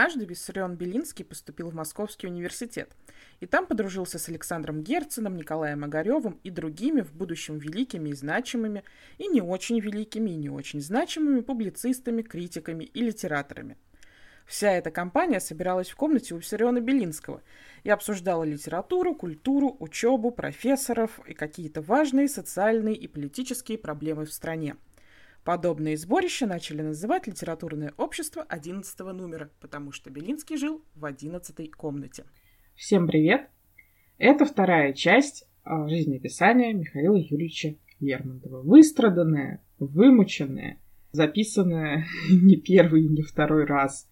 Однажды Виссарион Белинский поступил в Московский университет, и там подружился с Александром Герценом, Николаем Огаревым и другими в будущем великими и значимыми, и не очень великими, и не очень значимыми публицистами, критиками и литераторами. Вся эта компания собиралась в комнате у Виссариона Белинского и обсуждала литературу, культуру, учебу, профессоров и какие-то важные социальные и политические проблемы в стране – Подобные сборища начали называть литературное общество 11 номера, потому что Белинский жил в 11 комнате. Всем привет! Это вторая часть а, жизнеописания Михаила Юрьевича Лермонтова. Выстраданная, вымученная, записанная не первый и не второй раз,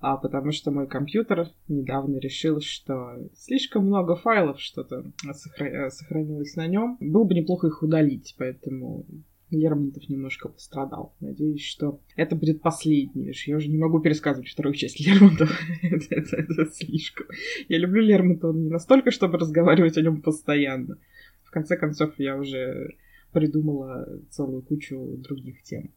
а потому что мой компьютер недавно решил, что слишком много файлов что-то сохранилось на нем. Было бы неплохо их удалить, поэтому Лермонтов немножко пострадал. Надеюсь, что это будет последний. Я уже не могу пересказывать вторую часть Лермонтова. это, это, это слишком. Я люблю Лермонтова не настолько, чтобы разговаривать о нем постоянно. В конце концов, я уже придумала целую кучу других тем.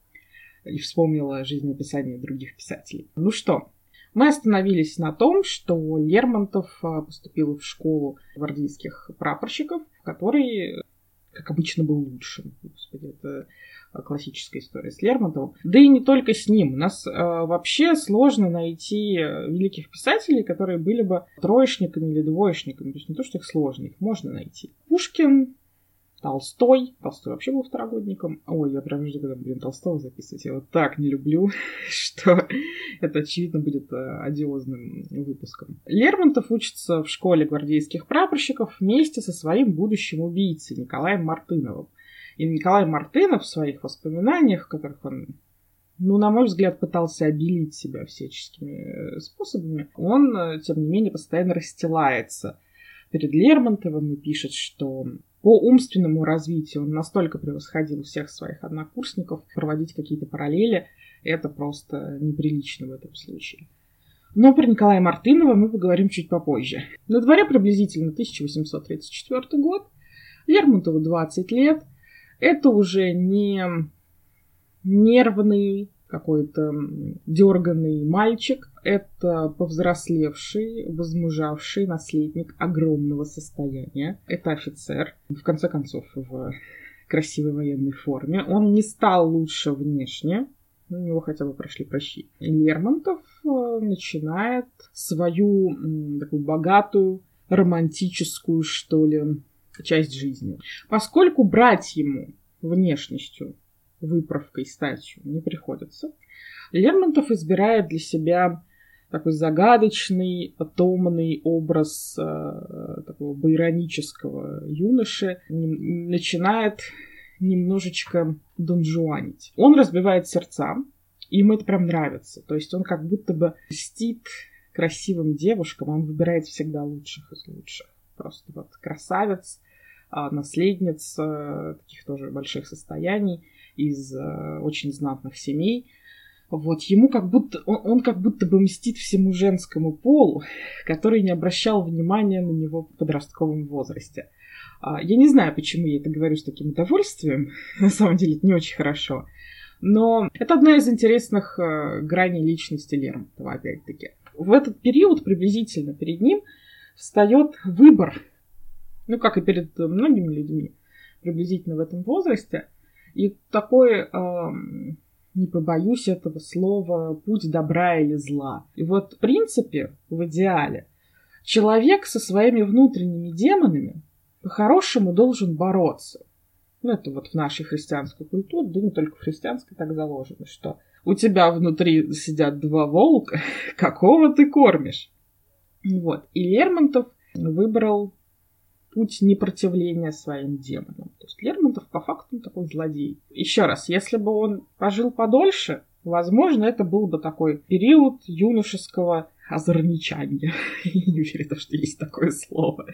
И вспомнила жизнеописание других писателей. Ну что, мы остановились на том, что Лермонтов а, поступил в школу гвардейских прапорщиков, который как обычно, был лучшим. Господи, это классическая история с Лермонтовым. Да и не только с ним. У нас э, вообще сложно найти великих писателей, которые были бы троечниками или двоечниками. То есть не то, что их сложно, их можно найти. Пушкин, Толстой. Толстой вообще был второгодником. Ой, я прям жду, когда будем Толстого записывать. Я вот так не люблю, что это, очевидно, будет э, одиозным выпуском. Лермонтов учится в школе гвардейских прапорщиков вместе со своим будущим убийцей Николаем Мартыновым. И Николай Мартынов в своих воспоминаниях, в которых он ну, на мой взгляд, пытался обелить себя всяческими э, способами, он, э, тем не менее, постоянно расстилается перед Лермонтовым и пишет, что по умственному развитию он настолько превосходил всех своих однокурсников, проводить какие-то параллели – это просто неприлично в этом случае. Но про Николая Мартынова мы поговорим чуть попозже. На дворе приблизительно 1834 год, Лермонтову 20 лет. Это уже не нервный, какой-то дерганный мальчик. Это повзрослевший, возмужавший наследник огромного состояния. Это офицер, в конце концов, в красивой военной форме. Он не стал лучше внешне, у него хотя бы прошли прощи. Лермонтов э, начинает свою такую богатую, романтическую, что ли, часть жизни. Поскольку брать ему внешностью выправкой, статью не приходится. Лермонтов избирает для себя такой загадочный, томный образ э, такого байронического юноши, начинает немножечко донжуанить. Он разбивает сердца, и ему это прям нравится. То есть он как будто бы льстит красивым девушкам, он выбирает всегда лучших из лучших. Просто вот красавец, а, наследниц таких тоже больших состояний – из э, очень знатных семей. Вот, ему как будто, он, он как будто бы мстит всему женскому полу, который не обращал внимания на него в подростковом возрасте. А, я не знаю, почему я это говорю с таким удовольствием, на самом деле это не очень хорошо, но это одна из интересных э, граней личности Лермонтова, опять-таки. В этот период приблизительно перед ним встает выбор, ну, как и перед многими людьми приблизительно в этом возрасте – и такой, э, не побоюсь этого слова, путь добра или зла. И вот в принципе, в идеале, человек со своими внутренними демонами по-хорошему должен бороться. Ну, это вот в нашей христианской культуре, да не только в христианской так заложено, что у тебя внутри сидят два волка, какого ты кормишь? Вот. И Лермонтов выбрал путь непротивления своим демонам. То есть Лермонтов по факту такой злодей. Еще раз, если бы он пожил подольше, возможно, это был бы такой период юношеского озорничания. Я не уверена, что есть такое слово.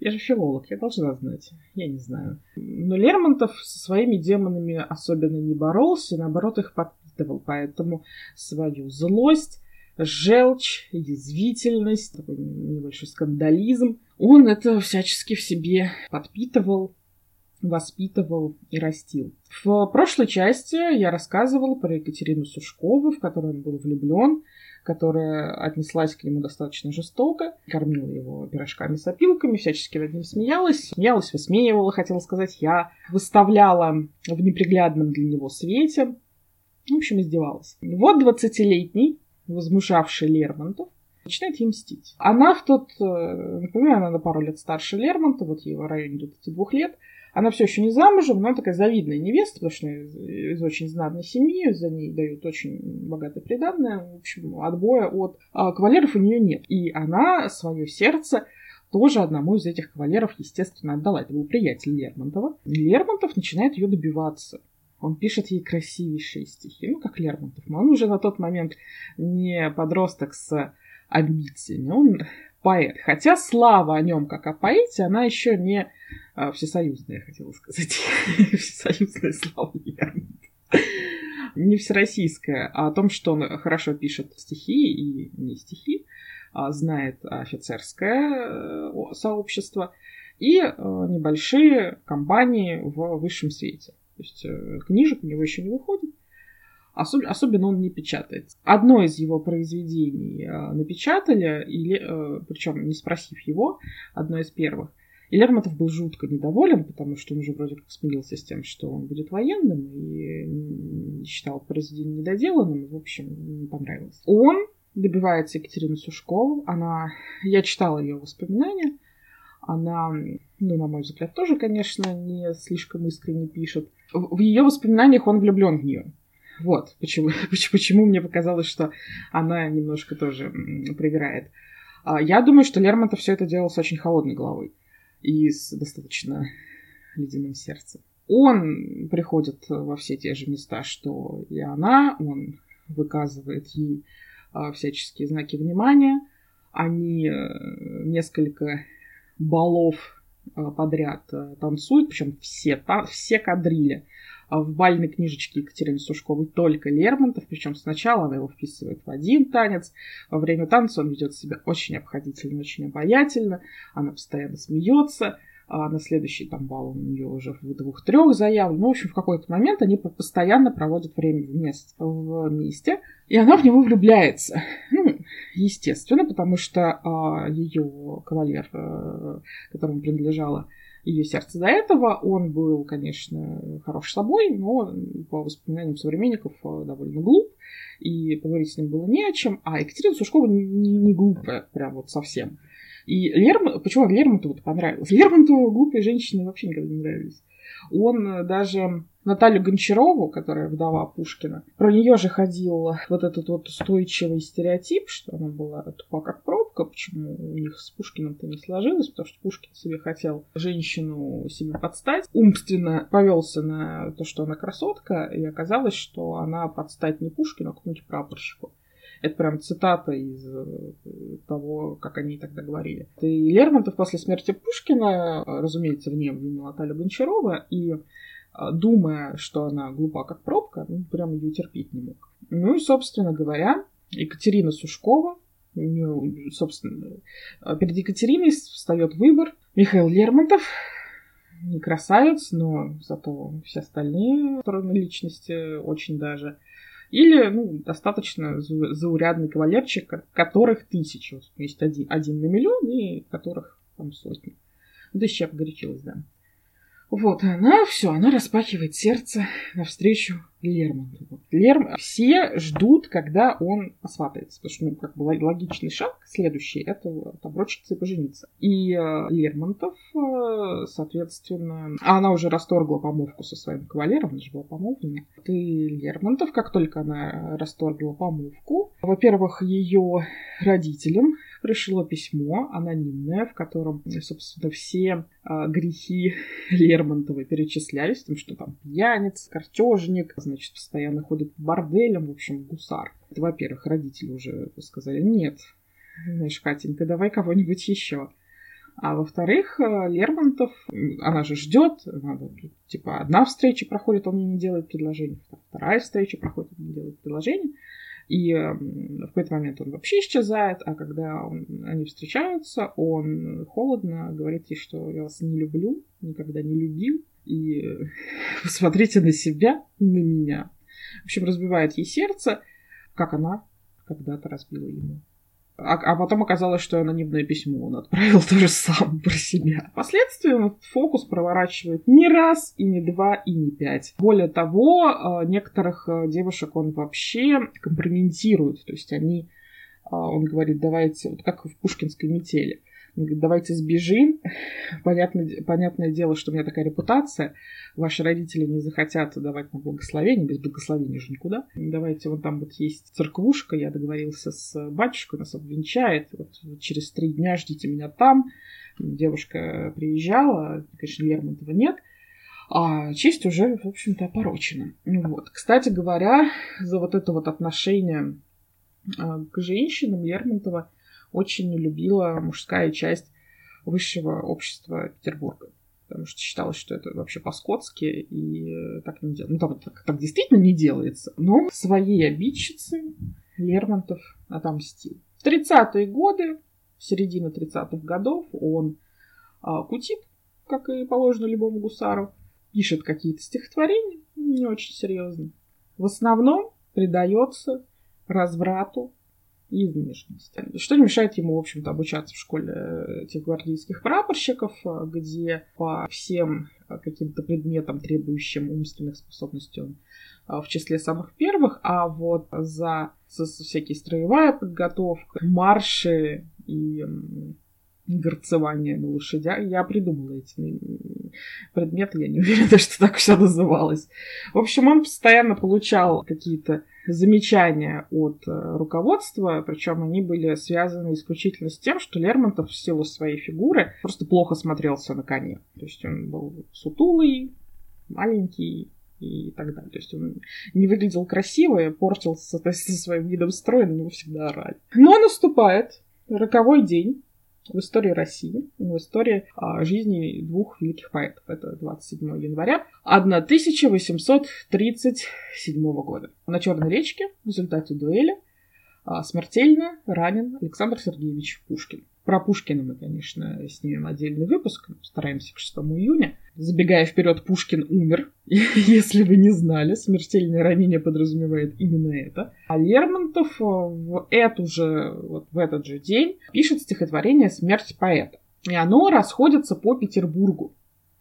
Я же филолог, я должна знать. Я не знаю. Но Лермонтов со своими демонами особенно не боролся, наоборот, их подпитывал. Поэтому свою злость, желчь, язвительность, такой небольшой скандализм он это всячески в себе подпитывал, воспитывал и растил. В прошлой части я рассказывала про Екатерину Сушкову, в которую он был влюблен. которая отнеслась к нему достаточно жестоко, кормила его пирожками с опилками, всячески над ним смеялась, смеялась, высмеивала, хотела сказать, я выставляла в неприглядном для него свете, в общем, издевалась. Вот 20-летний, возмужавший Лермонтов, начинает ей мстить. Она в тот, э, например, она на пару лет старше Лермонта, вот ей в районе 22 лет, она все еще не замужем, но она такая завидная невеста, потому что из, очень знатной семьи, за ней дают очень богатое приданное. В общем, отбоя от а, кавалеров у нее нет. И она свое сердце тоже одному из этих кавалеров, естественно, отдала. Это был приятель Лермонтова. Лермонтов начинает ее добиваться. Он пишет ей красивейшие стихи, ну, как Лермонтов. Но он уже на тот момент не подросток с амбициями, он поэт. Хотя слава о нем как о поэте, она еще не а, всесоюзная, хотела сказать. Всесоюзная слава Лермонтова. Не всероссийская, а о том, что он хорошо пишет стихи и не стихи, а знает офицерское э, сообщество и э, небольшие компании в высшем свете. То есть э, книжек у него еще не выходит. Особ- особенно он не печатает. Одно из его произведений э, напечатали, или, э, причем не спросив его, одно из первых. И Лермонтов был жутко недоволен, потому что он уже вроде как смирился с тем, что он будет военным, и считал произведение недоделанным, и, в общем, не понравилось. Он добивается Екатерины Сушкову. Она... Я читала ее воспоминания. Она, ну, на мой взгляд, тоже, конечно, не слишком искренне пишет. В ее воспоминаниях он влюблен в нее. Вот почему, почему мне показалось, что она немножко тоже привирает. А, я думаю, что Лермонтов все это делал с очень холодной головой и с достаточно ледяным сердцем. Он приходит во все те же места, что и она, он выказывает ей а, всяческие знаки внимания. Они э, несколько балов а, подряд э, танцуют, причем все, все кадрили. А в бальной книжечке Екатерины Сушковой только Лермонтов, причем сначала она его вписывает в один танец, во время танца он ведет себя очень обходительно, очень обаятельно, она постоянно смеется, а на следующий там бал у нее уже в двух-трех заявлен. Ну, в общем, в какой-то момент они постоянно проводят время вместе, вместе и она в него влюбляется. Ну, естественно, потому что а, ее кавалер, а, которому принадлежала ее сердце до этого. Он был, конечно, хорош собой, но по воспоминаниям современников э, довольно глуп, и поговорить с ним было не о чем. А Екатерина Сушкова не, не глупая, прям вот совсем. И Лермон... Почему Лермонтову понравилось? Лермонтову глупые женщины вообще никогда не нравились. Он даже Наталью Гончарову, которая вдова Пушкина. Про нее же ходил вот этот вот устойчивый стереотип, что она была тупа как пробка. Почему у них с Пушкиным-то не сложилось? Потому что Пушкин себе хотел женщину себе подстать. Умственно повелся на то, что она красотка, и оказалось, что она подстать не Пушкину, а какому-нибудь прапорщику. Это прям цитата из э, того, как они тогда говорили. И Лермонтов после смерти Пушкина, разумеется, в ней обвинил Наталью Гончарова, и а, думая, что она глупа как пробка, ну, прям ее терпеть не мог. Ну и, собственно говоря, Екатерина Сушкова, у нее, собственно, перед Екатериной встает выбор. Михаил Лермонтов, не красавец, но зато все остальные стороны личности очень даже. Или, ну, достаточно заурядный кавалерчик, которых тысячи. Есть один, один на миллион, и которых там сотни. Ну, тысяча погорячилась, да. Вот она, все, она распахивает сердце навстречу Лермонтову. Лерм... Все ждут, когда он посватается, потому что, ну, как бы логичный шаг следующий, это оброчиться и пожениться. И э, Лермонтов, э, соответственно, а она уже расторгла помолвку со своим кавалером, она же была помолвлена. И Лермонтов, как только она расторгла помолвку, во-первых, ее родителям пришло письмо анонимное, в котором, собственно, все а, грехи Лермонтова перечислялись, потому что там пьяниц, картежник, значит, постоянно ходит по борделям, в общем, гусар. Это, во-первых, родители уже сказали, нет, знаешь, Катенька, давай кого-нибудь еще. А во-вторых, а, Лермонтов, она же ждет, типа, одна встреча проходит, он мне не делает предложение, вторая встреча проходит, он не делает предложение. И в какой-то момент он вообще исчезает, а когда он, они встречаются, он холодно говорит ей, что я вас не люблю, никогда не любил, и посмотрите на себя и на меня. В общем, разбивает ей сердце, как она когда-то разбила ему. А, а потом оказалось, что анонимное письмо он отправил тоже сам про себя. Впоследствии фокус проворачивает не раз, и не два, и не пять. Более того, а, некоторых а, девушек он вообще компрометирует. То есть они, он говорит, давайте, вот как в пушкинской метели, давайте сбежим. Понятно, понятное дело, что у меня такая репутация. Ваши родители не захотят давать на благословение, без благословения же никуда. Давайте, вот там вот есть церквушка, я договорился с батюшкой, нас обвенчает. Вот через три дня ждите меня там. Девушка приезжала, конечно, Лермонтова нет. А честь уже, в общем-то, опорочена. Ну вот. Кстати говоря, за вот это вот отношение а, к женщинам Лермонтова очень не любила мужская часть высшего общества Петербурга. Потому что считалось, что это вообще по-скотски, и э, так не делается. Ну, там так, так действительно не делается. Но своей обидчице Лермонтов отомстил. В 30-е годы, середина 30-х годов, он а, кутит, как и положено любому гусару, пишет какие-то стихотворения, не очень серьезные. В основном предается разврату и внешности. Что не мешает ему, в общем-то, обучаться в школе э, этих гвардейских прапорщиков, э, где по всем э, каким-то предметам, требующим умственных способностей, он в числе самых первых, а вот за, за всякие строевая подготовка, марши и горцевание на лошадях. Я придумала эти предметы, я не уверена, что так все называлось. В общем, он постоянно получал какие-то замечания от э, руководства, причем они были связаны исключительно с тем, что Лермонтов в силу своей фигуры просто плохо смотрелся на коне. То есть он был сутулый, маленький, и так далее. То есть он не выглядел красиво и портился то есть, со своим видом строя, на него всегда орали. Но наступает роковой день, в истории России, в истории а, жизни двух великих поэтов. Это 27 января 1837 года. На Черной речке в результате дуэли а, смертельно ранен Александр Сергеевич Пушкин. Про Пушкина мы, конечно, снимем отдельный выпуск. Стараемся к 6 июня. Забегая вперед, Пушкин умер. Если вы не знали, смертельное ранение подразумевает именно это. А Лермонтов э, в эту же, вот в этот же день пишет стихотворение «Смерть поэта». И оно расходится по Петербургу.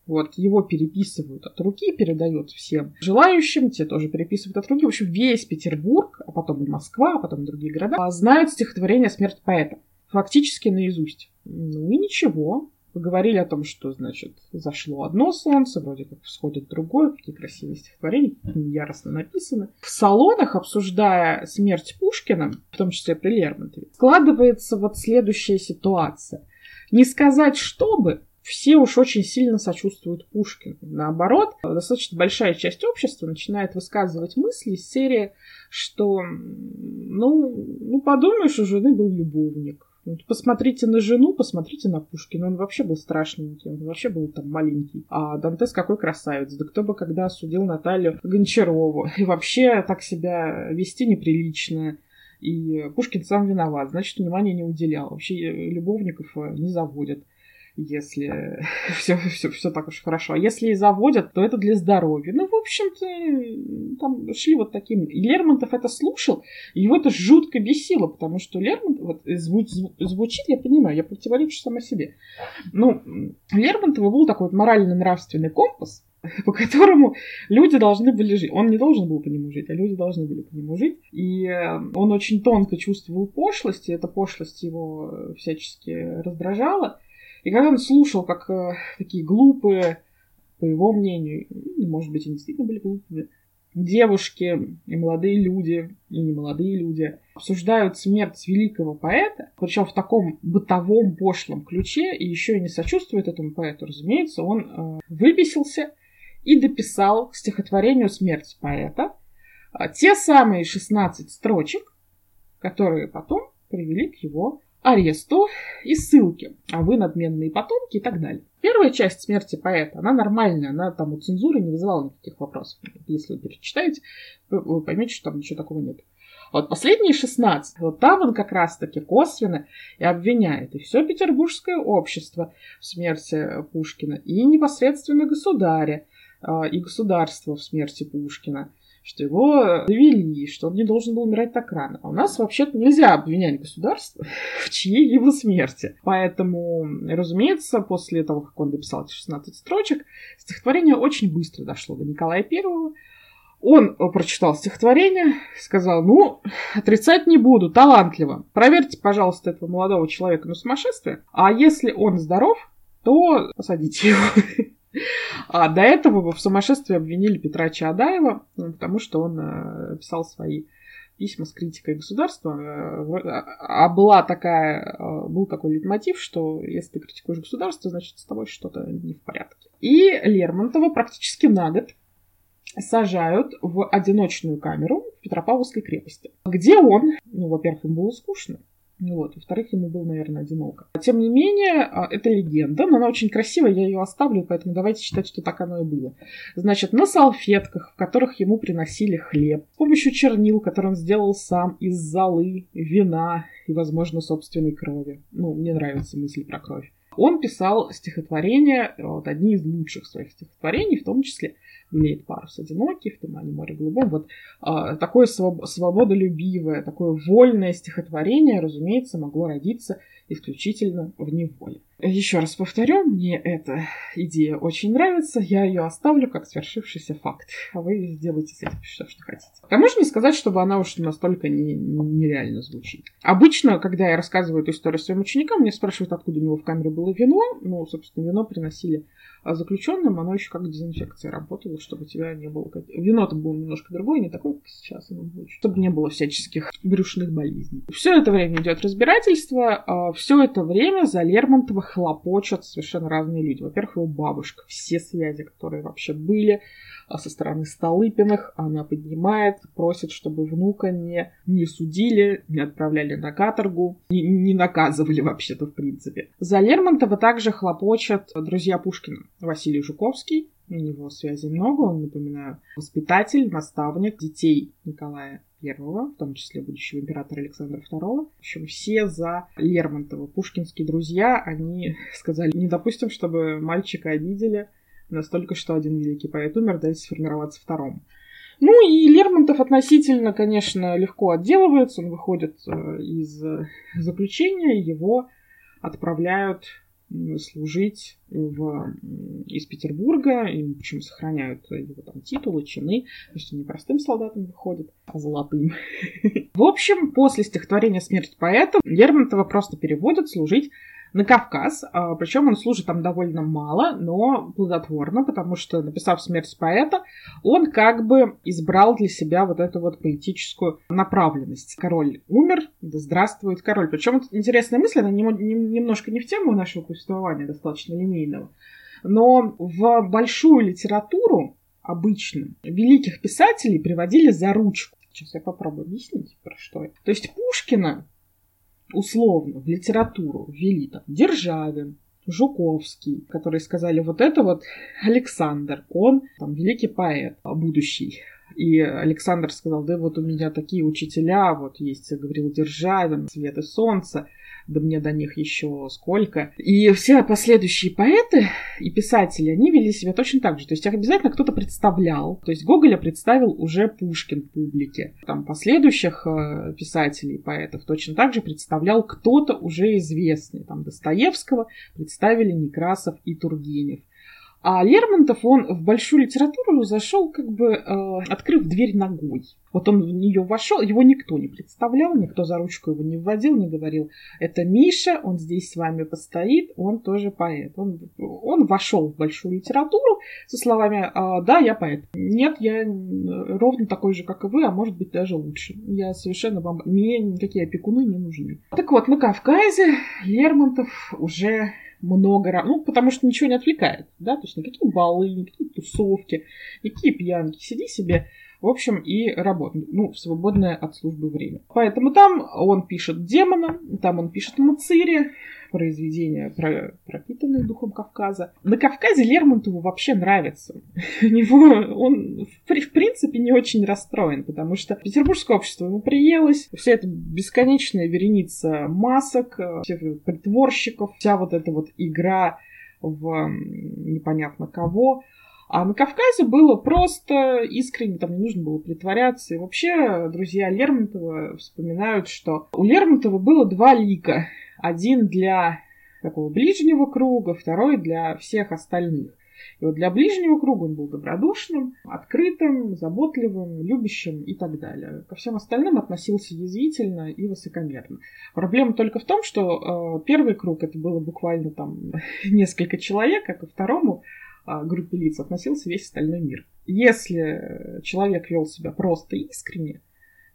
Вот, его переписывают от руки, передают всем желающим, те тоже переписывают от руки. В общем, весь Петербург, а потом и Москва, а потом и другие города знают стихотворение «Смерть поэта» фактически наизусть. Ну и ничего. Поговорили о том, что, значит, зашло одно солнце, вроде как всходит другое, какие красивые стихотворения, яростно написаны. В салонах, обсуждая смерть Пушкина, в том числе при Лермонтове, складывается вот следующая ситуация. Не сказать, чтобы, все уж очень сильно сочувствуют Пушкину. Наоборот, достаточно большая часть общества начинает высказывать мысли из серии, что, ну, ну подумаешь, у жены был любовник Посмотрите на жену, посмотрите на Пушкина. Он вообще был страшненький, он вообще был там маленький. А Дантес какой красавец. Да кто бы когда осудил Наталью Гончарову. И вообще так себя вести неприлично. И Пушкин сам виноват, значит, внимания не уделял. Вообще любовников э, не заводят если все, все, все так уж хорошо. А если и заводят, то это для здоровья. Ну, в общем-то, там шли вот такими. И Лермонтов это слушал, и его это жутко бесило, потому что Лермонтов, вот, звуч, звучит, я понимаю, я противоречу сама себе. Ну, Лермонтова был такой вот морально-нравственный компас, по которому люди должны были жить. Он не должен был по нему жить, а люди должны были по нему жить. И э, он очень тонко чувствовал пошлость, и эта пошлость его всячески раздражала. И когда он слушал, как э, такие глупые, по его мнению, может быть, они действительно были глупыми, девушки и молодые люди, и не молодые люди обсуждают смерть великого поэта, причем в таком бытовом пошлом ключе, и еще и не сочувствует этому поэту, разумеется, он э, выбесился и дописал к стихотворению «Смерть поэта» э, те самые 16 строчек, которые потом привели к его аресту и ссылки, а вы надменные потомки и так далее. Первая часть смерти поэта, она нормальная, она там у цензуры не вызывала никаких вопросов. Если вы перечитаете, вы поймете, что там ничего такого нет. Вот последние 16, вот там он как раз-таки косвенно и обвиняет и все петербургское общество в смерти Пушкина, и непосредственно государя, а, и государство в смерти Пушкина. Что его довели, что он не должен был умирать так рано. А у нас вообще-то нельзя обвинять государство в чьей его смерти. Поэтому, разумеется, после того, как он дописал эти 16 строчек, стихотворение очень быстро дошло до Николая Первого, он прочитал стихотворение, сказал, ну, отрицать не буду, талантливо. Проверьте, пожалуйста, этого молодого человека на сумасшествие. А если он здоров, то посадите его. А до этого в сумасшествии обвинили Петра Чаадаева, ну, потому что он э, писал свои письма с критикой государства. Э, а была такая, э, был такой лейтмотив, что если ты критикуешь государство, значит с тобой что-то не в порядке. И Лермонтова практически на год сажают в одиночную камеру в Петропавловской крепости, где он, ну, во-первых, ему было скучно, вот. Во-вторых, ему было, наверное, одиноко. Тем не менее, а, это легенда, но она очень красивая, я ее оставлю, поэтому давайте считать, что так оно и было. Значит, на салфетках, в которых ему приносили хлеб, с помощью чернил, которые он сделал сам из золы, вина и, возможно, собственной крови. Ну, мне нравится мысль про кровь. Он писал стихотворения, вот одни из лучших своих стихотворений, в том числе «Белеет парус одинокий», «В тумане море голубом». Вот а, такое своб- свободолюбивое, такое вольное стихотворение, разумеется, могло родиться исключительно в неволе. Еще раз повторю, мне эта идея очень нравится, я ее оставлю как свершившийся факт, а вы сделайте с этим все, что хотите. А можно не сказать, чтобы она уж настолько не, нереально звучит. Обычно, когда я рассказываю эту историю своим ученикам, мне спрашивают, откуда у него в камере было вино. Ну, собственно, вино приносили а заключенным оно еще как дезинфекция работало, чтобы у тебя не было... Вино-то было немножко другое, не такое, как сейчас оно будет, чтобы не было всяческих брюшных болезней. Все это время идет разбирательство, а все это время за Лермонтова хлопочут совершенно разные люди. Во-первых, его бабушка, все связи, которые вообще были, а со стороны Столыпиных она поднимает, просит, чтобы внука не, не судили, не отправляли на каторгу, не, не наказывали вообще-то в принципе. За Лермонтова также хлопочет друзья Пушкина. Василий Жуковский, у него связей много, он, напоминаю, воспитатель, наставник детей Николая Первого, в том числе будущего императора Александра II. В общем, все за Лермонтова. Пушкинские друзья, они сказали, не допустим, чтобы мальчика обидели, Настолько, что один великий поэт умер, дайте сформироваться второму. Ну и Лермонтов относительно, конечно, легко отделывается. Он выходит э, из заключения, его отправляют служить в, из Петербурга, и причем сохраняют его там титулы, чины, то есть он не простым солдатом выходит, а золотым. В общем, после стихотворения «Смерть поэта» Лермонтова просто переводят служить на Кавказ. А, Причем он служит там довольно мало, но плодотворно, потому что, написав «Смерть поэта», он как бы избрал для себя вот эту вот поэтическую направленность. Король умер, да здравствует король. Причем вот интересная мысль, она немножко не в тему нашего повествования, достаточно линейного, но в большую литературу обычно великих писателей приводили за ручку. Сейчас я попробую объяснить, про что это. То есть Пушкина условно в литературу ввели там Державин, Жуковский, которые сказали, вот это вот Александр, он там великий поэт, будущий. И Александр сказал, да вот у меня такие учителя, вот есть Гаврил Державин, Свет и Солнце, да мне до них еще сколько. И все последующие поэты и писатели, они вели себя точно так же. То есть их обязательно кто-то представлял. То есть Гоголя представил уже Пушкин публике. Там последующих э, писателей и поэтов точно так же представлял кто-то уже известный. Там Достоевского представили Некрасов и Тургенев. А Лермонтов, он в большую литературу зашел, как бы э, открыв дверь ногой. Вот он в нее вошел, его никто не представлял, никто за ручку его не вводил, не говорил, это Миша, он здесь с вами постоит, он тоже поэт. Он, он вошел в большую литературу со словами, э, да, я поэт. Нет, я ровно такой же, как и вы, а может быть даже лучше. Я совершенно вам... Мне никакие опекуны не нужны. Так вот, на Кавказе Лермонтов уже много раз. Ну, потому что ничего не отвлекает, да, то есть никакие балы, никакие тусовки, никакие пьянки. Сиди себе, в общем, и работай. Ну, в свободное от службы время. Поэтому там он пишет демона, там он пишет Мацири, произведения, про, пропитанные духом Кавказа. На Кавказе Лермонтову вообще нравится. У него он, в, в принципе, не очень расстроен, потому что петербургское общество ему приелось, вся эта бесконечная вереница масок, всех притворщиков, вся вот эта вот игра в непонятно кого, А на Кавказе было просто искренне, там не нужно было притворяться. И вообще друзья Лермонтова вспоминают, что у Лермонтова было два лика. Один для такого ближнего круга, второй для всех остальных. И вот для ближнего круга он был добродушным, открытым, заботливым, любящим и так далее. Ко всем остальным относился язвительно и высокомерно. Проблема только в том, что э, первый круг это было буквально там несколько человек, а ко второму а, группе лиц относился весь остальной мир. Если человек вел себя просто искренне,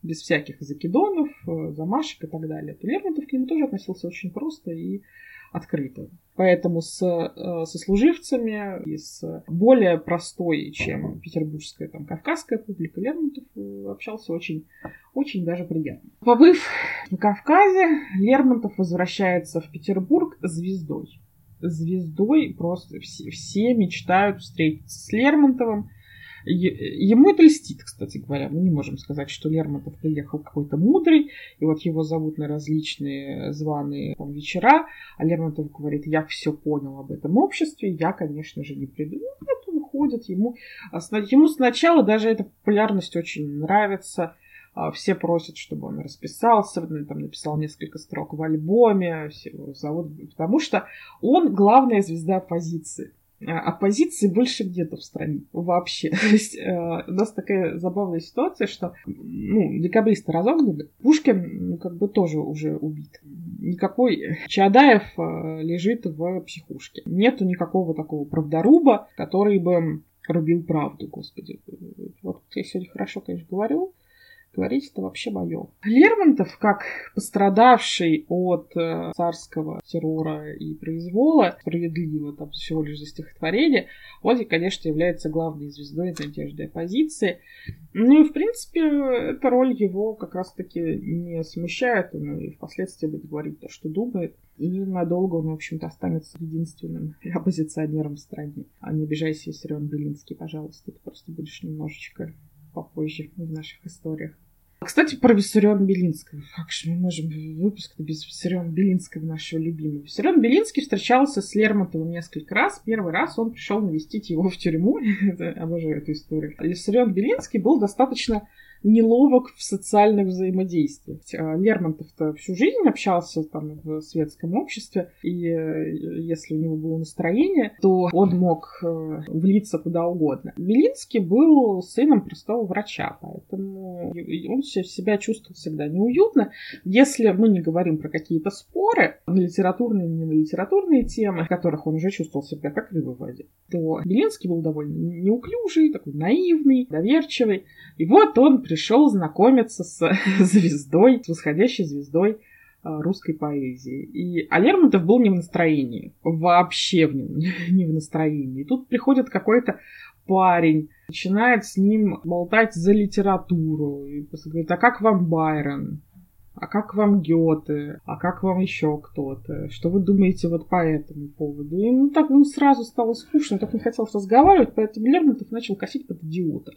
без всяких закидонов, э, замашек и так далее, то Лермонтов к нему тоже относился очень просто и открыто. Поэтому с э, сослуживцами и с более простой, чем петербургская, там, кавказская публика, Лермонтов э, общался очень, очень даже приятно. Побыв на Кавказе, Лермонтов возвращается в Петербург звездой звездой, просто все, все мечтают встретиться с Лермонтовым. Ему это льстит, кстати говоря. Мы не можем сказать, что Лермонтов приехал какой-то мудрый, и вот его зовут на различные званые там, вечера, а Лермонтов говорит, я все понял об этом обществе, я, конечно же, не приду. Ну, нет, он ходит, ему, ему сначала даже эта популярность очень нравится, а, все просят, чтобы он расписался, там написал несколько строк в альбоме, все его зовут, потому что он главная звезда оппозиции. А, оппозиции больше где-то в стране вообще. То есть э, у нас такая забавная ситуация, что ну, декабристы разогнали, Пушкин ну, как бы тоже уже убит. Никакой Чадаев э, лежит в психушке. Нету никакого такого правдоруба, который бы рубил правду, господи. Вот я сегодня хорошо, конечно, говорю, Говорить это вообще мое. Лермонтов, как пострадавший от э, царского террора и произвола, справедливо, там всего лишь за стихотворение, он, конечно, является главной звездой надежды оппозиции. Ну и, в принципе, эта роль его как раз-таки не смущает, он и впоследствии будет говорить то, что думает. И надолго он, в общем-то, останется единственным оппозиционером в стране. А не обижайся, Сирион Белинский, пожалуйста, ты просто будешь немножечко попозже в наших историях. Кстати, про Виссариона Белинского. Как же мы можем выпуск без Виссариона Белинского, нашего любимого. Виссарион Белинский встречался с Лермонтовым несколько раз. Первый раз он пришел навестить его в тюрьму. Обожаю эту историю. Виссарион Белинский был достаточно неловок в социальных взаимодействиях. А Лермонтов-то всю жизнь общался там в светском обществе, и э, если у него было настроение, то он мог э, влиться куда угодно. Белинский был сыном простого врача, поэтому он себя чувствовал всегда неуютно. Если мы не говорим про какие-то споры, на литературные, не на литературные темы, в которых он уже чувствовал себя как рыба в воде, то Белинский был довольно неуклюжий, такой наивный, доверчивый. И вот он пришел знакомиться с звездой, с восходящей звездой а, русской поэзии. И а Лермонтов был не в настроении, вообще в не, не в настроении. И тут приходит какой-то парень, начинает с ним болтать за литературу. И говорит, а как вам Байрон? А как вам Гёте? А как вам еще кто-то? Что вы думаете вот по этому поводу? И ну, так ну, сразу стало скучно, так не хотел разговаривать, поэтому Лермонтов начал косить под идиота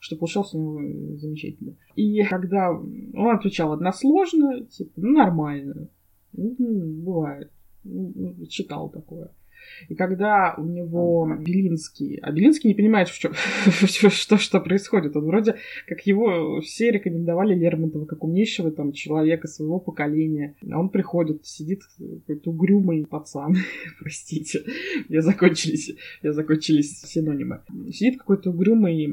что получался у него замечательно. И когда он отвечал односложно, типа, ну, нормально, ну, бывает, ну, читал такое. И когда у него Белинский... А Белинский не понимает, в чем, что, что происходит. Он вроде как его все рекомендовали Лермонтова как умнейшего там человека своего поколения. А он приходит, сидит какой-то угрюмый пацан. Простите, я закончились, я закончились синонимы. Сидит какой-то угрюмый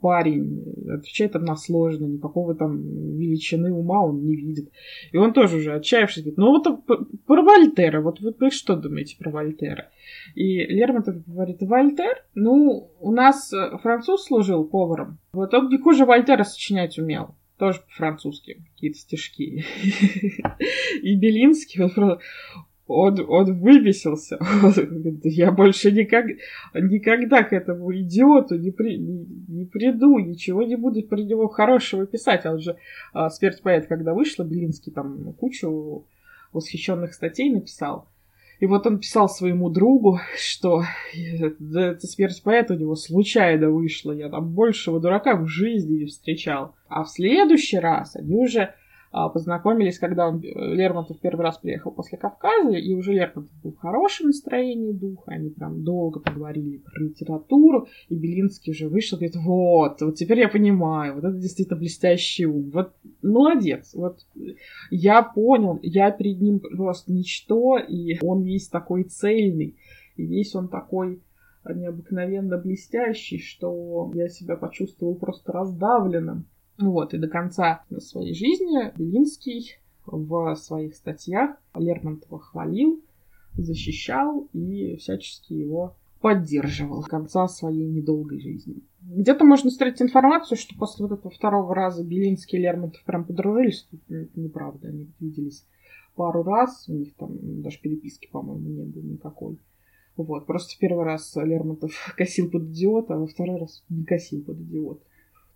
парень, отвечает односложно, никакого там величины ума он не видит. И он тоже уже отчаявшись говорит, ну вот про Вольтера, вот вы, вы что думаете про Вольтера? Вольтера. И Лермонтов говорит, Вольтер, ну, у нас э, француз служил поваром, вот он не хуже Вольтера сочинять умел. Тоже по-французски какие-то стишки. И Белинский, он, он, он. Он говорит, я больше никогда к этому идиоту не, не, приду, ничего не буду про него хорошего писать. Он же а, «Смерть поэт», когда вышла, Белинский там кучу восхищенных статей написал. И вот он писал своему другу, что да, эта смерть поэта у него случайно вышла, я там большего дурака в жизни не встречал. А в следующий раз они уже познакомились, когда он, э, Лермонтов первый раз приехал после Кавказа, и уже Лермонтов был в хорошем настроении духа, они прям долго поговорили про литературу, и Белинский уже вышел, говорит, вот, вот теперь я понимаю, вот это действительно блестящий ум, вот молодец, вот я понял, я перед ним просто ничто, и он весь такой цельный, и весь он такой необыкновенно блестящий, что я себя почувствовал просто раздавленным. Вот, и до конца своей жизни Белинский в своих статьях Лермонтова хвалил, защищал и всячески его поддерживал до конца своей недолгой жизни. Где-то можно встретить информацию, что после вот этого второго раза Белинский и Лермонтов прям подружились. Это неправда, они виделись пару раз, у них там даже переписки, по-моему, не было никакой. Вот, просто первый раз Лермонтов косил под идиота, а во второй раз не косил под идиота.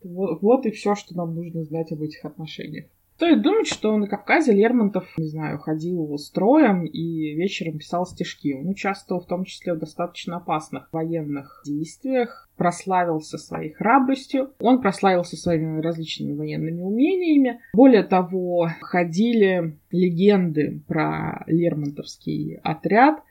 Вот, и все, что нам нужно знать об этих отношениях. Стоит думать, что на Кавказе Лермонтов, не знаю, ходил строем и вечером писал стишки. Он участвовал в том числе в достаточно опасных военных действиях, прославился своей храбростью, он прославился своими различными военными умениями. Более того, ходили легенды про Лермонтовский отряд,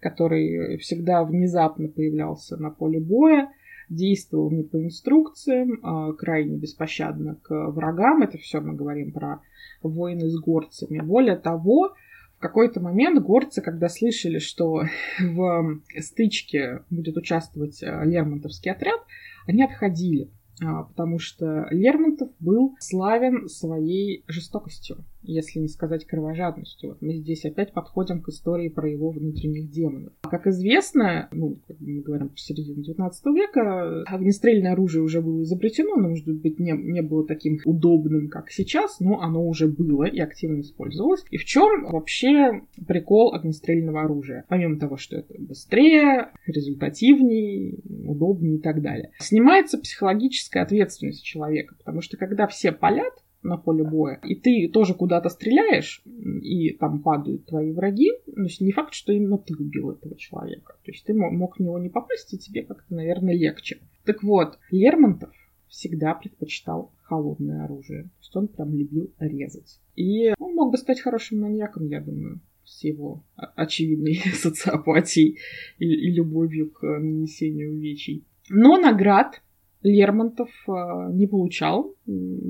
который всегда внезапно появлялся на поле боя действовал не по инструкциям, а крайне беспощадно к врагам. Это все мы говорим про войны с горцами. Более того, в какой-то момент горцы, когда слышали, что в стычке будет участвовать э, Лермонтовский отряд, они отходили, а, потому что Лермонтов был славен своей жестокостью если не сказать кровожадностью. Вот мы здесь опять подходим к истории про его внутренних демонов. Как известно, ну, как мы говорим, в середине 19 века огнестрельное оружие уже было изобретено, оно, может быть, не, не было таким удобным, как сейчас, но оно уже было и активно использовалось. И в чем вообще прикол огнестрельного оружия? Помимо того, что это быстрее, результативнее, удобнее и так далее. Снимается психологическая ответственность человека, потому что когда все палят, на поле боя, и ты тоже куда-то стреляешь, и там падают твои враги, то есть не факт, что именно ты убил этого человека. То есть ты мог в него не попасть, и тебе как-то, наверное, легче. Так вот, Лермонтов всегда предпочитал холодное оружие. То есть он прям любил резать. И он мог бы стать хорошим маньяком, я думаю, с его очевидной социопатией и, и любовью к нанесению увечий. Но наград Лермонтов э, не получал,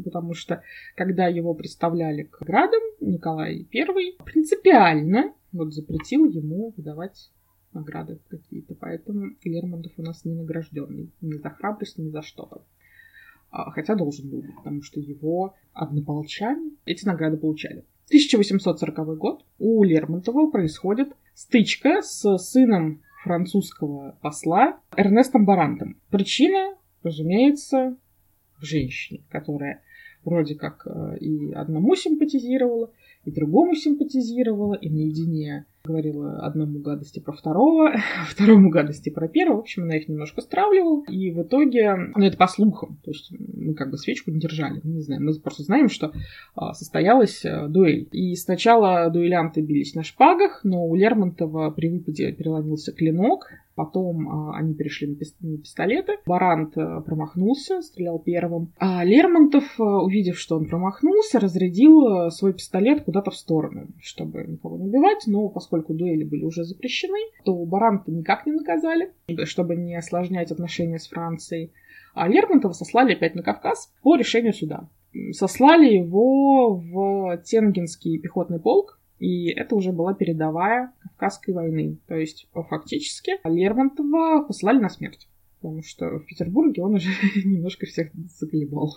потому что когда его представляли к градам, Николай I принципиально вот запретил ему выдавать награды какие-то. Поэтому Лермонтов у нас не награжденный ни за храбрость, ни за что-то. А, хотя должен был потому что его однополчане эти награды получали. 1840 год у Лермонтова происходит стычка с сыном французского посла Эрнестом Барантом. Причина разумеется, в женщине, которая вроде как э, и одному симпатизировала, и другому симпатизировала, и наедине говорила одному гадости про второго, второму гадости про первого. В общем, она их немножко стравливала. И в итоге, ну это по слухам, то есть мы как бы свечку не держали, не знаю, мы просто знаем, что а, состоялась а, дуэль. И сначала дуэлянты бились на шпагах, но у Лермонтова при выпаде переломился клинок, Потом а, они перешли на, пистолеты. Барант а, промахнулся, стрелял первым. А Лермонтов, а, увидев, что он промахнулся, разрядил свой пистолет куда-то в сторону, чтобы никого не убивать. Но поскольку дуэли были уже запрещены, то Баранта никак не наказали, чтобы не осложнять отношения с Францией. А Лермонтова сослали опять на Кавказ по решению суда. Сослали его в Тенгинский пехотный полк, и это уже была передовая Кавказской войны. То есть, фактически, Лермонтова послали на смерть. Потому что в Петербурге он уже немножко всех заколебал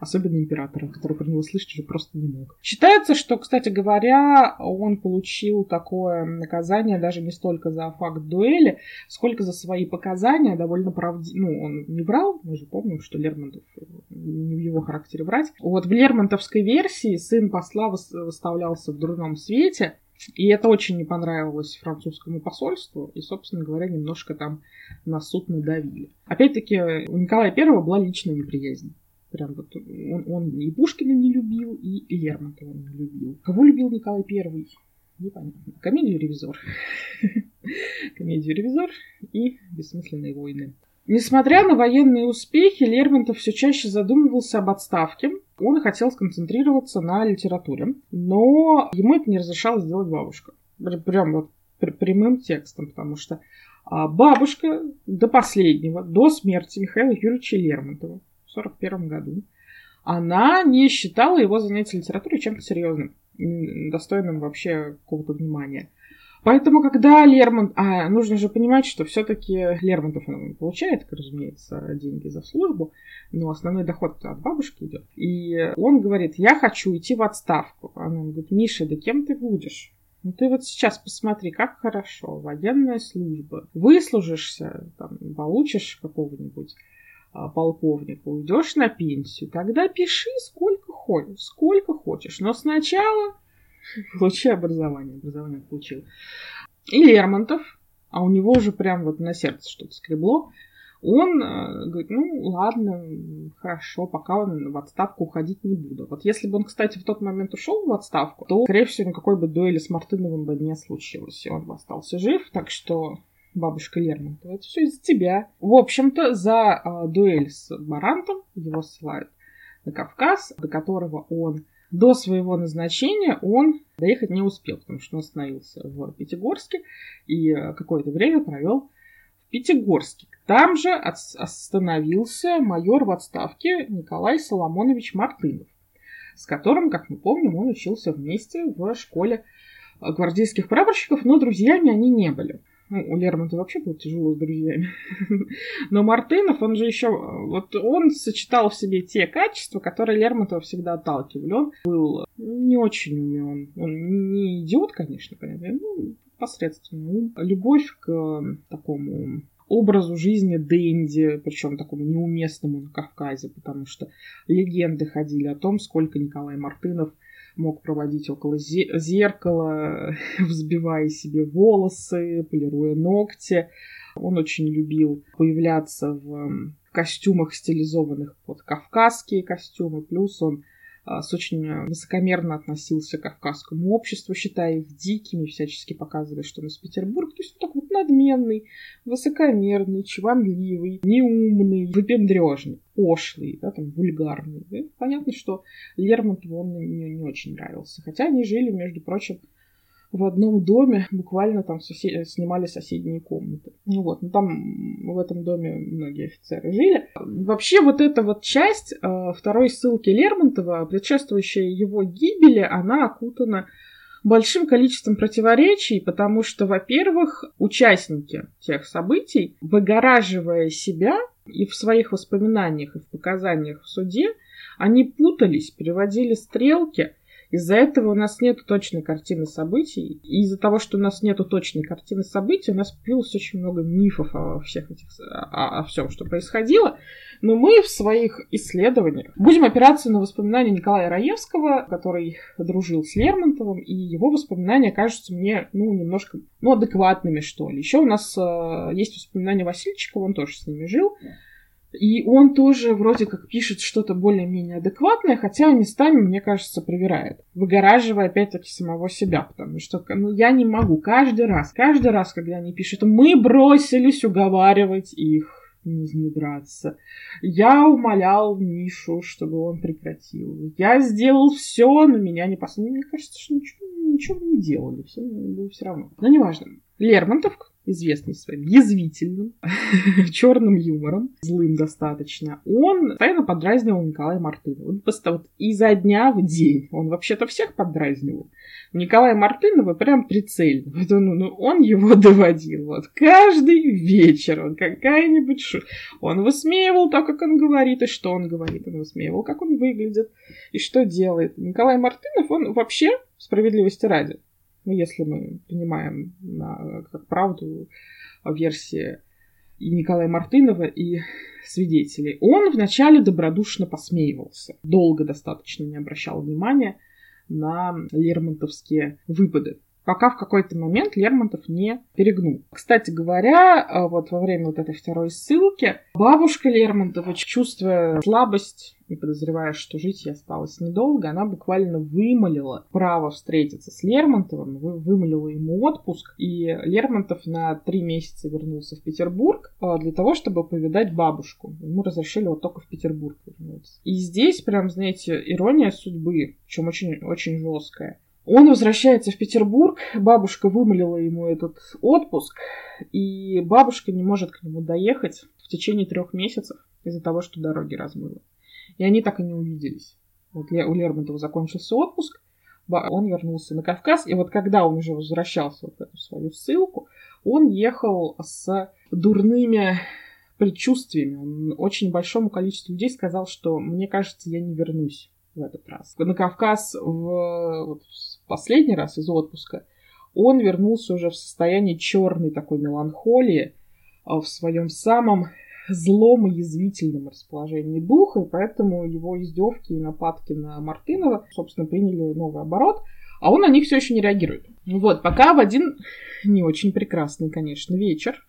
особенно императора, который про него слышать уже просто не мог. Считается, что, кстати говоря, он получил такое наказание даже не столько за факт дуэли, сколько за свои показания довольно правдивые. Ну, он не врал, мы же помним, что Лермонтов не в его характере врать. Вот в Лермонтовской версии сын посла выставлялся в дурном свете, и это очень не понравилось французскому посольству, и, собственно говоря, немножко там на суд надавили. Опять-таки, у Николая I была личная неприязнь. Прям вот он, он и Пушкина не любил, и Лермонтова не любил. Кого любил Николай Первый? Непонятно. Комедию «Ревизор». Комедию «Ревизор» и «Бессмысленные войны». Несмотря на военные успехи, Лермонтов все чаще задумывался об отставке. Он хотел сконцентрироваться на литературе, но ему это не разрешало сделать бабушка. Прям вот прямым текстом, потому что а, бабушка до последнего, до смерти Михаила Юрьевича Лермонтова 1941 году, она не считала его занятие литературой чем-то серьезным, достойным вообще какого-то внимания. Поэтому, когда Лермонт... А, нужно же понимать, что все-таки Лермонтов получает, разумеется, деньги за службу, но основной доход от бабушки идет. И он говорит, я хочу идти в отставку. Она говорит, Миша, да кем ты будешь? Ну ты вот сейчас посмотри, как хорошо, военная служба. Выслужишься, там, получишь какого-нибудь а, полковника, уйдешь на пенсию, тогда пиши сколько хочешь, сколько хочешь. Но сначала Получи образование. Образование получил. И Лермонтов, а у него уже прям вот на сердце что-то скребло, он э, говорит, ну ладно, хорошо, пока он в отставку уходить не буду. Вот если бы он, кстати, в тот момент ушел в отставку, то, скорее всего, никакой бы дуэли с Мартыновым бы не случилось, и он бы остался жив, так что бабушка Лермонтова, это все из-за тебя. В общем-то, за э, дуэль с Барантом его ссылают на Кавказ, до которого он до своего назначения он доехать не успел, потому что он остановился в Пятигорске и э, какое-то время провел в Пятигорске. Там же остановился майор в отставке Николай Соломонович Мартынов, с которым, как мы помним, он учился вместе в школе гвардейских прапорщиков, но друзьями они не были. Ну, у Лермонтова вообще было тяжело с друзьями. Но Мартынов, он же еще... Вот он сочетал в себе те качества, которые Лермонтова всегда отталкивали. Он был не очень умен. Он не идиот, конечно, понятно. Ну, посредственный ум. Любовь к такому образу жизни Дэнди, причем такому неуместному на Кавказе, потому что легенды ходили о том, сколько Николай Мартынов – мог проводить около зеркала, взбивая себе волосы, полируя ногти. Он очень любил появляться в костюмах, стилизованных под кавказские костюмы. Плюс он с очень высокомерно относился к кавказскому обществу, считая их дикими, всячески показывая, что он из Петербурга. То есть он такой вот надменный, высокомерный, чванливый, неумный, выпендрежный, пошлый, да, там, вульгарный. Да? Понятно, что Лермонтову он не, не очень нравился. Хотя они жили, между прочим, в одном доме, буквально там сосед... снимали соседние комнаты. Ну вот, ну там в этом доме многие офицеры жили. Вообще вот эта вот часть э, второй ссылки Лермонтова, предшествующая его гибели, она окутана большим количеством противоречий, потому что, во-первых, участники тех событий, выгораживая себя и в своих воспоминаниях, и в показаниях в суде, они путались, переводили стрелки. Из-за этого у нас нет точной картины событий. И из-за того, что у нас нет точной картины событий, у нас появилось очень много мифов о всех этих, о, о всем, что происходило. Но мы в своих исследованиях будем опираться на воспоминания Николая Раевского, который дружил с Лермонтовым, и его воспоминания кажутся мне, ну, немножко, ну, адекватными, что ли. Еще у нас э, есть воспоминания Васильчикова, он тоже с ними жил. И он тоже вроде как пишет что-то более-менее адекватное, хотя местами, мне кажется, проверяет, выгораживая опять-таки самого себя, потому что ну, я не могу каждый раз, каждый раз, когда они пишут, мы бросились уговаривать их не изнедраться. Я умолял Мишу, чтобы он прекратил. Я сделал все, но меня не послали. Мне кажется, что ничего, ничего не делали. Все было все равно. Но неважно. Лермонтов, известный своим язвительным, черным юмором, злым достаточно, он постоянно подразнивал Николая Мартынова. Он просто вот изо дня в день. Он вообще-то всех подразнивал. Николая Мартынова прям прицельно. Вот он, ну, он его доводил. Вот каждый вечер он какая-нибудь шу... Он высмеивал то, как он говорит, и что он говорит. Он высмеивал, как он выглядит, и что делает. Николай Мартынов, он вообще, справедливости ради, ну, если мы принимаем на, как правду версии и Николая Мартынова, и свидетелей. Он вначале добродушно посмеивался, долго достаточно не обращал внимания на лермонтовские выпады пока в какой-то момент Лермонтов не перегнул. Кстати говоря, э, вот во время вот этой второй ссылки бабушка Лермонтова, чувствуя слабость не подозревая, что жить ей осталось недолго, она буквально вымолила право встретиться с Лермонтовым, вымолила ему отпуск, и Лермонтов на три месяца вернулся в Петербург а, для того, чтобы повидать бабушку. Ему разрешили вот только в Петербург вернуться. И здесь прям, знаете, ирония судьбы, причем очень, очень жесткая. Он возвращается в Петербург, бабушка вымолила ему этот отпуск, и бабушка не может к нему доехать в течение трех месяцев из-за того, что дороги размыло. И они так и не увиделись. Вот у Лермонтова закончился отпуск, он вернулся на Кавказ, и вот когда он уже возвращался вот в эту свою ссылку, он ехал с дурными предчувствиями. Он очень большому количеству людей сказал, что мне кажется, я не вернусь в этот раз. На Кавказ в, вот, последний раз из отпуска он вернулся уже в состоянии черной такой меланхолии, а, в своем самом злом и язвительном расположении духа, и поэтому его издевки и нападки на Мартынова, собственно, приняли новый оборот, а он на них все еще не реагирует. Ну вот, пока в один не очень прекрасный, конечно, вечер,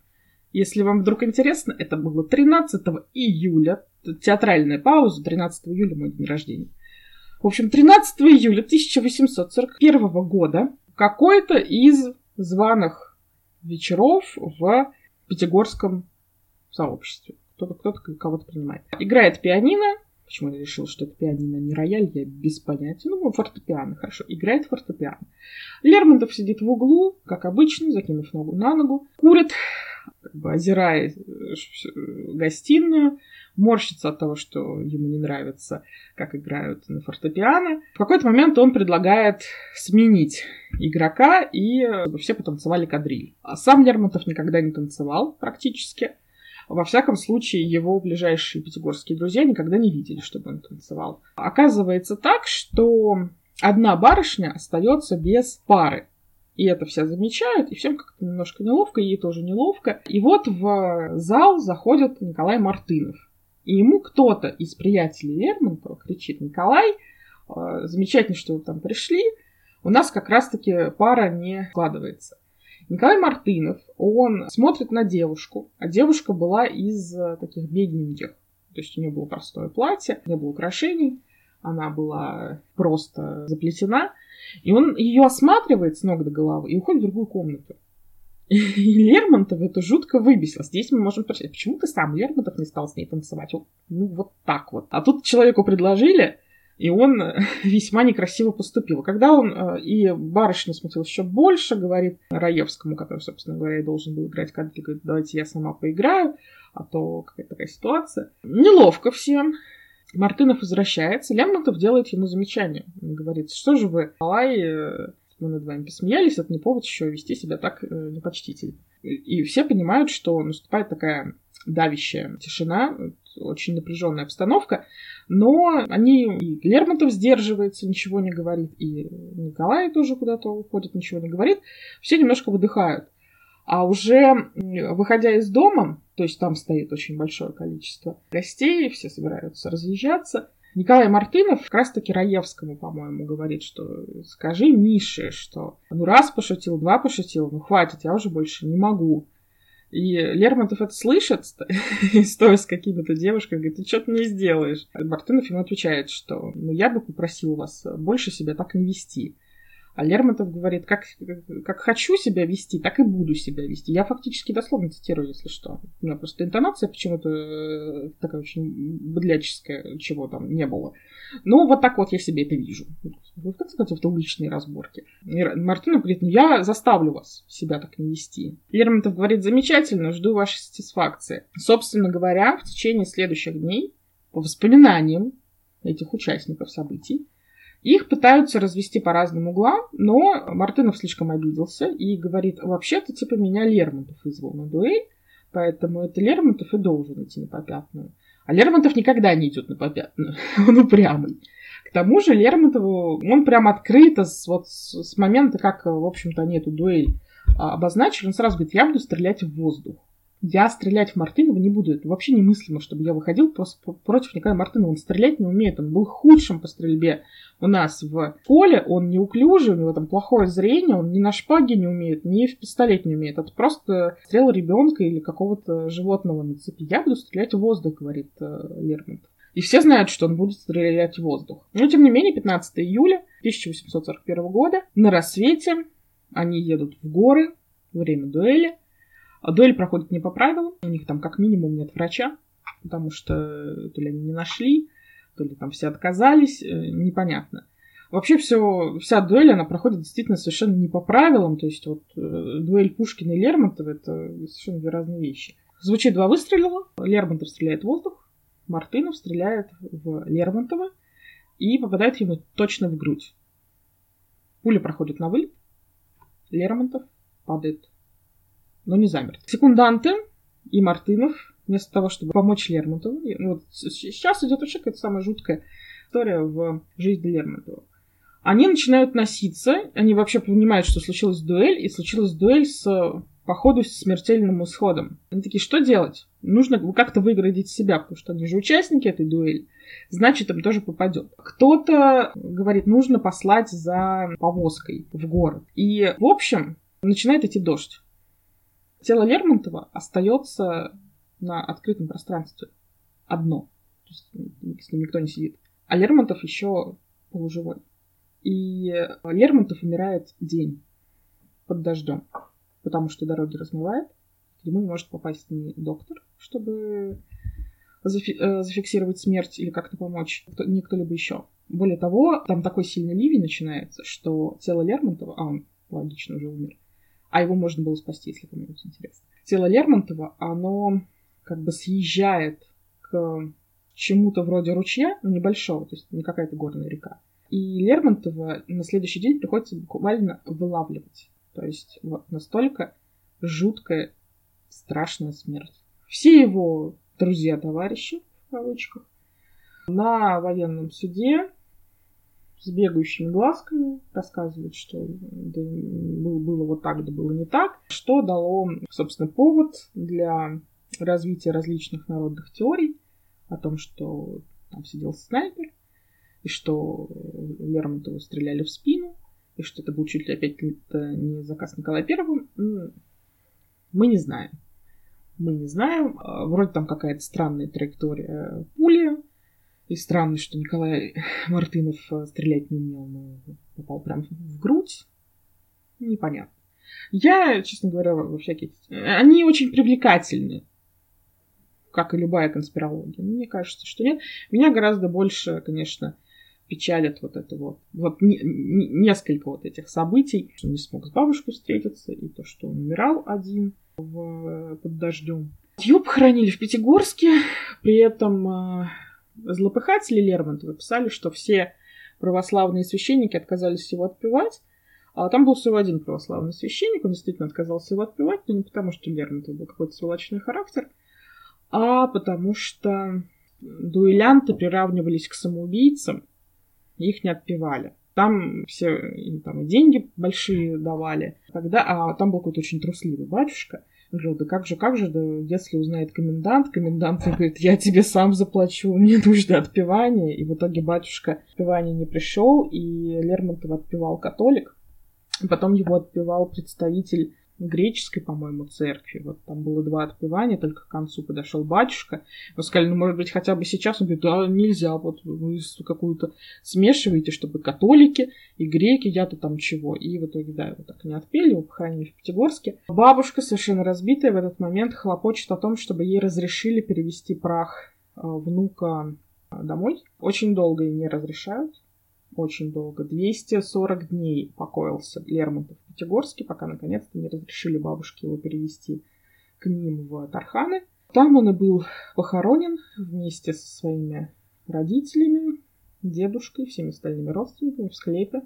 если вам вдруг интересно, это было 13 июля, театральная пауза, 13 июля мой день рождения. В общем, 13 июля 1841 года какой-то из званых вечеров в Пятигорском сообществе. Кто-то кто-то кого-то принимает. Играет пианино. Почему я решил, что это пианино, не рояль, я без понятия. Ну, фортепиано, хорошо. Играет фортепиано. Лермонтов сидит в углу, как обычно, закинув ногу на ногу, курит, как бы озирая э, гостиную, морщится от того, что ему не нравится, как играют на фортепиано. В какой-то момент он предлагает сменить игрока, и чтобы все потанцевали кадриль. А сам Лермонтов никогда не танцевал практически. Во всяком случае, его ближайшие пятигорские друзья никогда не видели, чтобы он танцевал. Оказывается так, что одна барышня остается без пары. И это все замечают, и всем как-то немножко неловко, ей тоже неловко. И вот в зал заходит Николай Мартынов. И ему кто-то из приятелей Лермонтова кричит, Николай, э, замечательно, что вы там пришли, у нас как раз-таки пара не складывается. Николай Мартынов, он смотрит на девушку, а девушка была из э, таких бедненьких. То есть у нее было простое платье, не было украшений, она была просто заплетена. И он ее осматривает с ног до головы и уходит в другую комнату. И Лермонтов это жутко выбесил. Здесь мы можем спросить, почему ты сам, Лермонтов, не стал с ней танцевать? Ну, вот так вот. А тут человеку предложили, и он весьма некрасиво поступил. Когда он э, и барышня смутилась еще больше, говорит Раевскому, который, собственно говоря, должен был играть кадри, говорит, давайте я сама поиграю, а то какая-то такая ситуация. Неловко всем. Мартынов возвращается, Лермонтов делает ему замечание. Он говорит, что же вы, Алай, э, мы над вами посмеялись, это не повод еще вести себя так э, непочтительно. И все понимают, что наступает такая давящая тишина, очень напряженная обстановка, но они, и Лермонтов сдерживается, ничего не говорит, и Николай тоже куда-то уходит, ничего не говорит, все немножко выдыхают. А уже выходя из дома, то есть там стоит очень большое количество гостей, все собираются разъезжаться, Николай Мартынов как раз-таки Раевскому, по-моему, говорит, что скажи Мише, что ну раз пошутил, два пошутил, ну хватит, я уже больше не могу. И Лермонтов это слышит, стоя с какими-то девушками, говорит, ты что-то не сделаешь. Мартынов ему отвечает, что ну я бы попросил вас больше себя так не вести. А Лермонтов говорит, как, как хочу себя вести, так и буду себя вести. Я фактически дословно цитирую, если что. У меня просто интонация почему-то э, такая очень быдляческая, чего там не было. Но вот так вот я себе это вижу. В конце концов, это уличные разборки. И Мартынов говорит, ну я заставлю вас себя так не вести. Лермонтов говорит, замечательно, жду вашей сатисфакции. Собственно говоря, в течение следующих дней, по воспоминаниям этих участников событий, их пытаются развести по разным углам, но Мартынов слишком обиделся и говорит, вообще-то типа меня Лермонтов вызвал на дуэль, поэтому это Лермонтов и должен идти на попятную. А Лермонтов никогда не идет на попятную, он упрямый. К тому же Лермонтову, он прям открыто, с, вот с, момента, как, в общем-то, они эту дуэль а, обозначили, он сразу говорит, я буду стрелять в воздух. Я стрелять в Мартынова не буду. Это вообще немыслимо, чтобы я выходил просто против Николая Мартынова. Он стрелять не умеет. Он был худшим по стрельбе у нас в поле. Он неуклюжий, у него там плохое зрение. Он ни на шпаге не умеет, ни в пистолет не умеет. Это просто стрел ребенка или какого-то животного на цепи. Я буду стрелять в воздух, говорит э, Лермонтов. И все знают, что он будет стрелять в воздух. Но, тем не менее, 15 июля 1841 года на рассвете они едут в горы, время дуэли. А дуэль проходит не по правилам, у них там как минимум нет врача, потому что то ли они не нашли, то ли там все отказались, э, непонятно. Вообще все, вся дуэль, она проходит действительно совершенно не по правилам, то есть вот э, дуэль Пушкина и Лермонтова это совершенно две разные вещи. Звучит два выстрела, Лермонтов стреляет в воздух, Мартынов стреляет в Лермонтова и попадает ему точно в грудь. Пуля проходит на вылет, Лермонтов падает, но не замер. Секунданты и Мартынов вместо того, чтобы помочь Лермонтову, ну, вот сейчас идет вообще какая-то самая жуткая история в жизни Лермонтова. Они начинают носиться, они вообще понимают, что случилась дуэль, и случилась дуэль с по ходу с смертельным исходом. Они такие, что делать? Нужно как-то выградить себя, потому что они же участники этой дуэли. Значит, им тоже попадет. Кто-то говорит, нужно послать за повозкой в город. И, в общем, начинает идти дождь. Тело Лермонтова остается на открытом пространстве. Одно. То есть с ним никто не сидит. А Лермонтов еще полуживой. И Лермонтов умирает день под дождем, потому что дороги размывает. К нему не может попасть ни доктор, чтобы зафи- э, зафиксировать смерть или как-то помочь, ни кто-либо еще. Более того, там такой сильный ливень начинается, что тело Лермонтова, а он логично уже умер, а его можно было спасти, если кому-нибудь интересно. Тело Лермонтова, оно как бы съезжает к чему-то вроде ручья, но небольшого, то есть не какая-то горная река. И Лермонтова на следующий день приходится буквально вылавливать. То есть вот настолько жуткая, страшная смерть. Все его друзья-товарищи, в кавычках, на военном суде с бегающими глазками рассказывают, что да, было вот так, да было не так, что дало, собственно, повод для развитие различных народных теорий о том, что там сидел снайпер, и что Лермонтову стреляли в спину, и что это был чуть ли опять не заказ Николая Первого, мы не знаем. Мы не знаем. А, вроде там какая-то странная траектория пули. И странно, что Николай Мартынов э, стрелять не умел, но попал прям в грудь. Непонятно. Я, честно говоря, во всякие... Они очень привлекательны как и любая конспирология. Мне кажется, что нет. Меня гораздо больше, конечно, печалит вот это вот. Вот не, не, несколько вот этих событий, что он не смог с бабушкой встретиться, и то, что он умирал один в, под дождем. Ее похоронили в Пятигорске, при этом э, злопыхатели Лермонтова писали, что все православные священники отказались его отпевать, а там был всего один православный священник, он действительно отказался его отпевать, но не потому, что Лермонтов был какой-то сволочный характер, а потому что дуэлянты приравнивались к самоубийцам, их не отпевали. Там все им там деньги большие давали. Когда, а там был какой-то очень трусливый батюшка. Он да как же, как же, да если узнает комендант, комендант говорит, я тебе сам заплачу, мне нужно отпевание. И в итоге батюшка отпевание не пришел, и Лермонтов отпевал католик. Потом его отпевал представитель греческой, по-моему, церкви. Вот там было два отпевания, только к концу подошел батюшка. Мы сказали, ну, может быть, хотя бы сейчас. Он говорит, да, нельзя, вот вы какую-то смешиваете, чтобы католики и греки, я-то там чего. И в итоге, да, его так не отпели, его похоронили в Пятигорске. Бабушка, совершенно разбитая в этот момент, хлопочет о том, чтобы ей разрешили перевести прах э, внука домой. Очень долго ей не разрешают очень долго. 240 дней покоился Лермонтов в Пятигорске, пока наконец-то не разрешили бабушке его перевести к ним в Тарханы. Там он и был похоронен вместе со своими родителями, дедушкой, всеми остальными родственниками в склепе.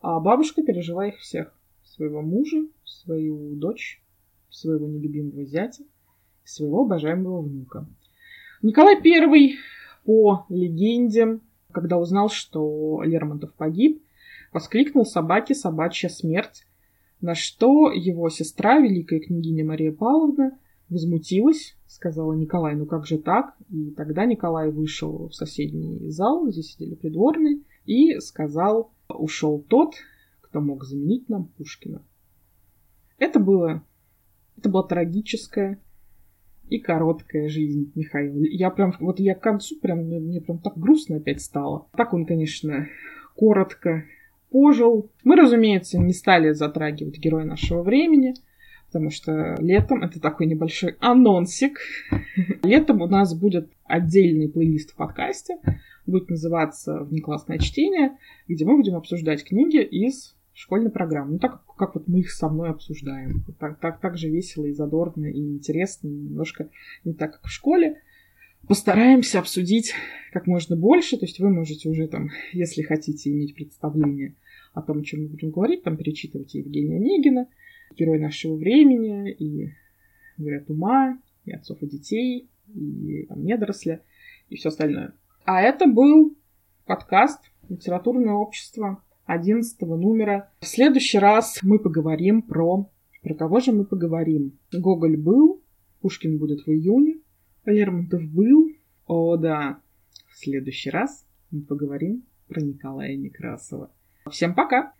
А бабушка пережила их всех. Своего мужа, свою дочь, своего нелюбимого зятя, своего обожаемого внука. Николай I, по легенде, когда узнал, что Лермонтов погиб, воскликнул собаке собачья смерть, на что его сестра, великая княгиня Мария Павловна, возмутилась, сказала Николай, ну как же так? И тогда Николай вышел в соседний зал, где сидели придворные, и сказал, ушел тот, кто мог заменить нам Пушкина. Это было, это была трагическая и короткая жизнь Михаила. Я прям, вот я к концу прям, мне, мне прям так грустно опять стало. Так он, конечно, коротко пожил. Мы, разумеется, не стали затрагивать героя нашего времени, потому что летом, это такой небольшой анонсик, летом у нас будет отдельный плейлист в подкасте, будет называться «Внеклассное чтение», где мы будем обсуждать книги из школьной программы. Ну, так как вот мы их со мной обсуждаем. Так, так, так же весело и задорно, и интересно, и немножко не так, как в школе. Постараемся обсудить как можно больше, то есть вы можете уже там, если хотите иметь представление о том, о чем мы будем говорить, там перечитывать Евгения Онегина, герой нашего времени, и говорят ума, и отцов и детей, и там, недоросля, и все остальное. А это был подкаст «Литературное общество» 11 номера. В следующий раз мы поговорим про... Про кого же мы поговорим? Гоголь был, Пушкин будет в июне, Лермонтов был. О, да. В следующий раз мы поговорим про Николая Некрасова. Всем пока!